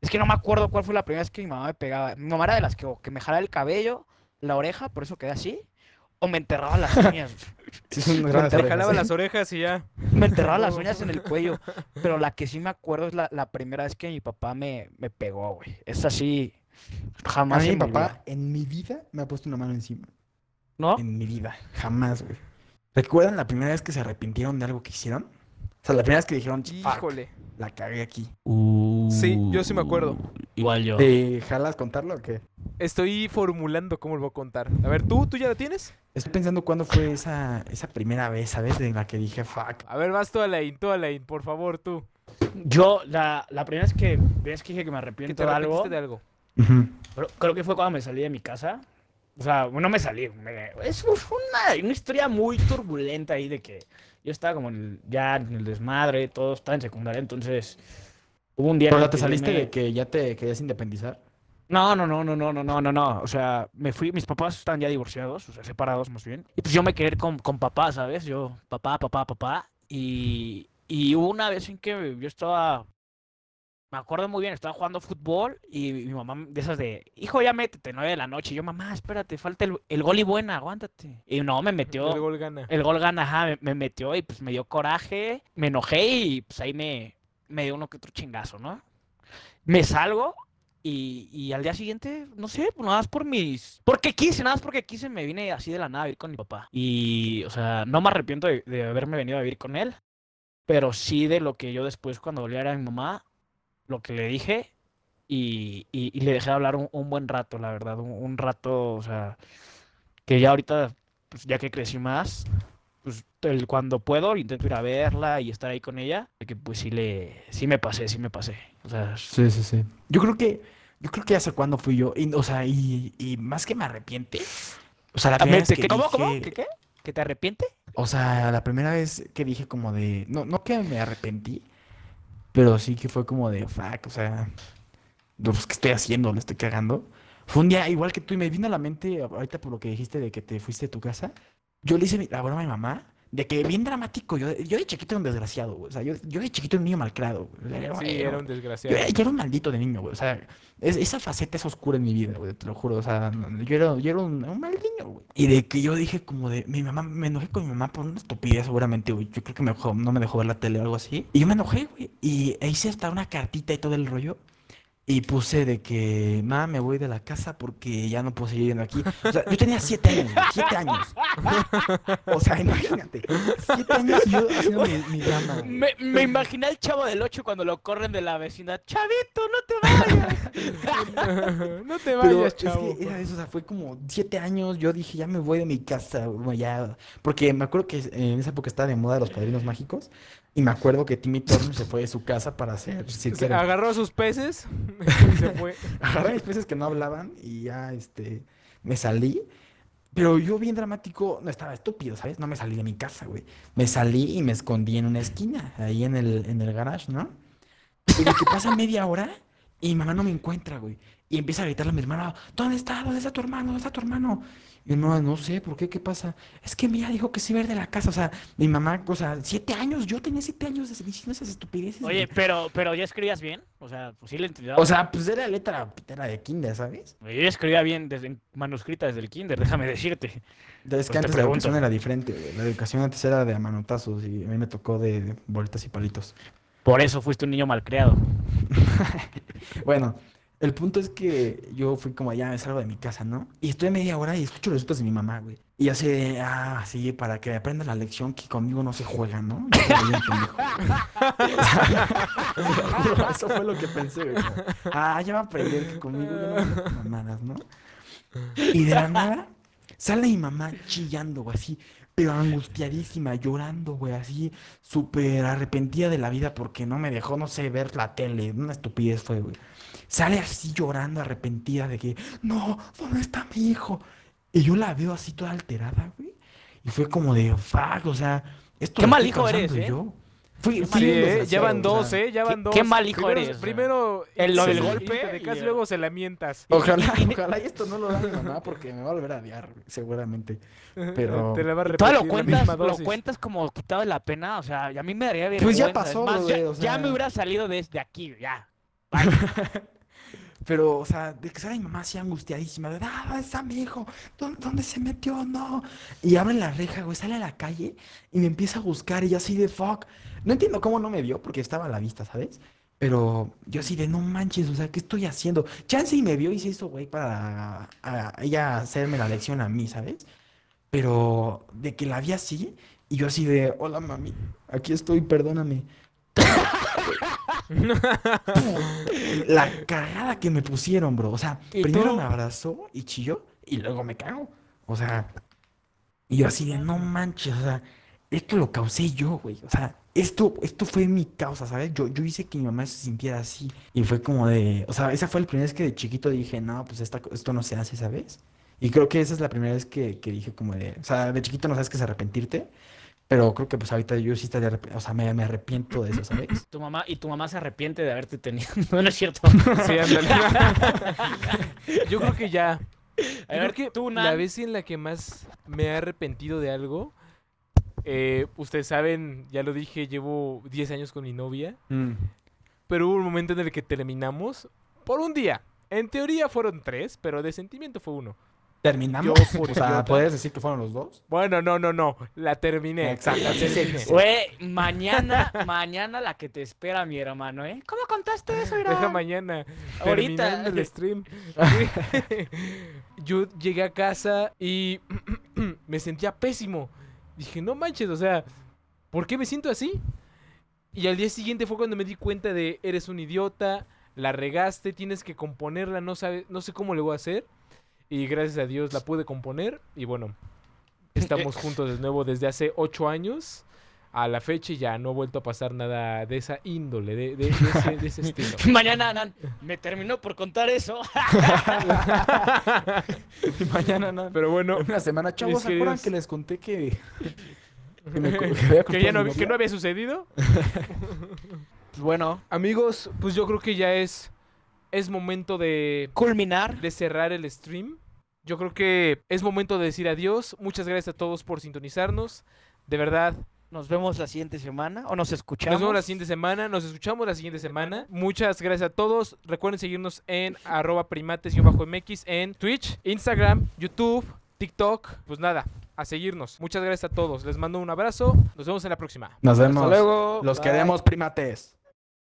Es que no me acuerdo cuál fue la primera vez que mi mamá me pegaba. Mi mamá era de las que, que me jalaba el cabello, la oreja, por eso quedé así. O me enterraba las uñas. Sí, son Me orejas, jalaba las orejas y ya. Me enterraba las uñas en el cuello. Pero la que sí me acuerdo es la, la primera vez que mi papá me, me pegó, güey. Es así. A Jamás mí mi en mi papá vida. en mi vida me ha puesto una mano encima. ¿No? En mi vida. Jamás, güey. ¿Recuerdan la primera vez que se arrepintieron de algo que hicieron? O sea, la primera vez que dijeron, "Fuck, Híjole. La cagué aquí. Sí, yo sí me acuerdo. Igual yo. ¿Te jalas contarlo o qué? Estoy formulando cómo lo voy a contar. A ver, ¿tú, tú ya la tienes? Estoy pensando cuándo fue esa, esa primera vez, ¿sabes? En la que dije, fuck. A ver, vas tú, Alain, tú, Alain, por favor, tú. Yo, la, la primera vez que, vez que dije que me Que arrepiento te de algo, de algo. Creo que fue cuando me salí de mi casa. O sea, no me salí. me- es una, una historia muy turbulenta ahí de que yo estaba como en el- ya en el desmadre, todo estaba en secundaria, entonces hubo un día Pero te saliste me- de que ya te querías independizar. No, no, no, no, no, no, no, no, no. O sea, me fui, mis papás están ya divorciados, o sea, separados más bien. Y pues yo me quedé con, con papá, ¿sabes? Yo, papá, papá, papá. Y, y hubo una vez en que yo estaba, me acuerdo muy bien, estaba jugando fútbol y mi mamá de esas de, hijo, ya métete, nueve de la noche. Y yo, mamá, espérate, falta el, el gol y buena, aguántate. Y no, me metió. El gol gana. El gol gana, ajá, me, me metió y pues me dio coraje, me enojé y pues ahí me, me dio uno que otro chingazo, ¿no? Me salgo y, y al día siguiente, no sé, pues nada más por mis... Porque quise, nada más porque quise me vine así de la nada a vivir con mi papá. Y, o sea, no me arrepiento de, de haberme venido a vivir con él, pero sí de lo que yo después cuando volví a ver a mi mamá, lo que le dije y, y- y le dejé de hablar un, un buen rato, la verdad, un, un rato, o sea, que ya ahorita, pues ya que crecí más, pues el, cuando puedo intento ir a verla y estar ahí con ella, que pues sí le, sí me pasé, sí me pasé. O sea, Sí, sí, sí. Yo creo que, yo creo que ya sé cuándo fui yo. Y, o sea, y, y más que me arrepiente. O sea, la primera vez que ¿Cómo, cómo? dije- ¿Qué, qué? ¿Que te arrepiente? O sea, la primera vez que dije como de... No, no que me arrepentí, pero sí que fue como de, fuck, o sea... Pues, ¿qué estoy haciendo? ¿Le estoy cagando? Fue un día igual que tú y me vino a la mente ahorita por lo que dijiste de que te fuiste de tu casa. Yo le hice la broma a mi mamá de que bien dramático. Yo, yo de chiquito era un desgraciado, güey. O sea, yo, yo de chiquito era un niño malcriado. Era- Sí, era- era un desgraciado. era, yo era un maldito de niño, güey. O sea, es- esa faceta es oscura en mi vida, güey. Te lo juro. O sea, yo era, yo era un, un mal niño, güey. Y de que yo dije como de... Mi mamá... Me enojé con mi mamá por una estupidez seguramente, güey. Yo creo que me dejó- no me dejó ver la tele o algo así. Y yo me enojé, güey. Y hice hasta una cartita y todo el rollo. Y puse de que, mamá, me voy de la casa porque ya no puedo seguir viviendo aquí. O sea, yo tenía siete años, siete años. O sea, imagínate, siete años y yo haciendo mi, mi drama. Me, me imaginé al chavo del 8 cuando lo corren de la vecindad. Chavito, no te vayas. no te Pero vayas, es chavo. que era eso, o sea, fue como siete años, yo dije, ya me voy de mi casa, ya. Porque me acuerdo que en esa época estaba de moda los padrinos mágicos. Y me acuerdo que Timmy Turner se fue de su casa para hacer Se agarró sus peces y se fue. Agarré mis peces que no hablaban y ya, este, me salí. Pero yo bien dramático, no estaba estúpido, ¿sabes? No me salí de mi casa, güey. Me salí y me escondí en una esquina, ahí en el, en el garage, ¿no? Y de que pasa media hora y mi mamá no me encuentra, güey. Y empieza a gritarle a mi hermano, ¿dónde está? ¿Dónde está tu hermano? ¿Dónde está tu hermano? Y no, no sé, ¿por qué? ¿Qué pasa? Es que mía dijo que se iba a ir de la casa. O sea, mi mamá, o sea, siete años, yo tenía siete años de diciendo esas estupideces. Oye, güey. pero, pero ya escribías bien. O sea, pues sí le entendía. O sea, pues era letra, era de kinder, ¿sabes? yo ya escribía bien desde manuscrita desde el kinder, déjame decirte. Es Pues que te antes la educación era diferente, güey. La educación antes era de amanotazos y a mí me tocó de bolitas y palitos. Por eso fuiste un niño malcriado. Bueno, el punto es que yo fui como ya me salgo de mi casa, ¿no? Y estoy media hora y escucho los gritos de mi mamá, güey. Y de, ah, sí, para que aprenda la lección que conmigo no se juega, ¿no? Yo Eso fue lo que pensé, güey. Ah, ya va a aprender que conmigo ya no hace mamadas, ¿no? Y de la nada sale mi mamá chillando, güey, así, pero angustiadísima, llorando, güey, así, súper arrepentida de la vida porque no me dejó, no sé, ver la tele. Una estupidez fue, güey. Sale así llorando, arrepentida de que, no, ¿dónde está mi hijo? Y yo la veo así toda alterada, güey. Y fue como de, fuck, o sea, esto Qué lo mal estoy hijo eres, ¿eh? yo. Fui, Sí, ¿eh? Ya van o dos, sea, ¿eh? Ya van dos. qué mal hijo Primero- eres. Primero, El- lo del golpe te dejas, y el- luego se la mientas. Ojalá, ojalá y esto no lo da mi mamá porque me va a volver a odiar, güey, seguramente. Pero- Te la va a Todo repetir lo la cuentas, misma lo cuentas como quitado de la pena, o sea, y a mí me daría vergüenza. Pues ya pasó, más, ya, güey, o ya me hubiera salido desde aquí, ya. Pero, o sea, de que sale mi mamá así angustiadísima, de, ah, ¿dónde está mi hijo? ¿Dónde, dónde se metió? No. Y abre la reja, güey, sale a la calle y me empieza a buscar y yo así de, fuck. No entiendo cómo no me vio porque estaba a la vista, ¿sabes? Pero yo así de, no manches, o sea, ¿qué estoy haciendo? Chance y me vio y se hizo, güey, para a- ella hacerme la lección a mí, ¿sabes? Pero de que la vi así y yo así de, hola mami, aquí estoy, perdóname. La cagada que me pusieron, bro. O sea, ¿Y primero tú? me abrazó y chilló y luego me cago. O sea, y yo así de no manches, o sea, esto lo causé yo, güey. O sea, esto, esto fue mi causa, ¿sabes? Yo, yo hice que mi mamá se sintiera así. Y fue como de, o sea, esa fue la primera vez que de chiquito dije, no, pues esta, esto no se hace, ¿sabes? Y creo que esa es la primera vez que, que dije como de, o sea, de chiquito no sabes qué es arrepentirte, pero creo que pues ahorita yo sí estaría, o sea, me, me arrepiento de eso, ¿sabes? Tu mamá, y tu mamá se arrepiente de haberte tenido. No, no es cierto. Sí, ándale. Yo creo que ya. A Yo creo ver, que tú, la vez en la que más me he arrepentido de algo, eh, ustedes saben, ya lo dije, llevo 10 años con mi novia, pero hubo un momento en el que terminamos por un día. En teoría fueron tres, pero de sentimiento fue uno. ¿Terminamos? Yo o sea. ¿puedes decir que fueron los dos? Bueno, no, no, no, la terminé. Exacto, la sí, sí, terminé. sí. Güey, mañana, mañana la que te espera, mi hermano, ¿eh? ¿Cómo contaste eso, Irán? Deja mañana. Ahorita. El stream. Yo llegué a casa y me sentía pésimo. Dije, no manches, o sea, ¿por qué me siento así? Y al día siguiente fue cuando me di cuenta de, eres un idiota, la regaste, tienes que componerla, no, sabe, no sé cómo le voy a hacer. Y gracias a Dios la pude componer. Y bueno, estamos juntos de nuevo desde hace ocho años. A la fecha ya no ha vuelto a pasar nada de esa índole, de, de- de ese, de ese estilo. Mañana, Nan, me terminó por contar eso. Mañana no. Pero bueno, En una semana, chavos, ¿se acuerdan que les conté que... que me que había que ya no, que no había sucedido. Bueno, Amigos, pues yo creo que ya es, es momento de, culminar. de cerrar el stream. Yo creo que es momento de decir adiós. Muchas gracias a todos por sintonizarnos. De verdad, Nos vemos la siguiente semana o nos escuchamos. nos vemos la siguiente semana. Nos escuchamos la siguiente semana. Muchas gracias a todos. Recuerden seguirnos en arroba primates-mx en Twitch, Instagram, YouTube, TikTok. Pues nada, a seguirnos. Muchas gracias a todos. Les mando un abrazo. Nos vemos en la próxima. Nos vemos. Hasta luego. Los Bye. queremos primates.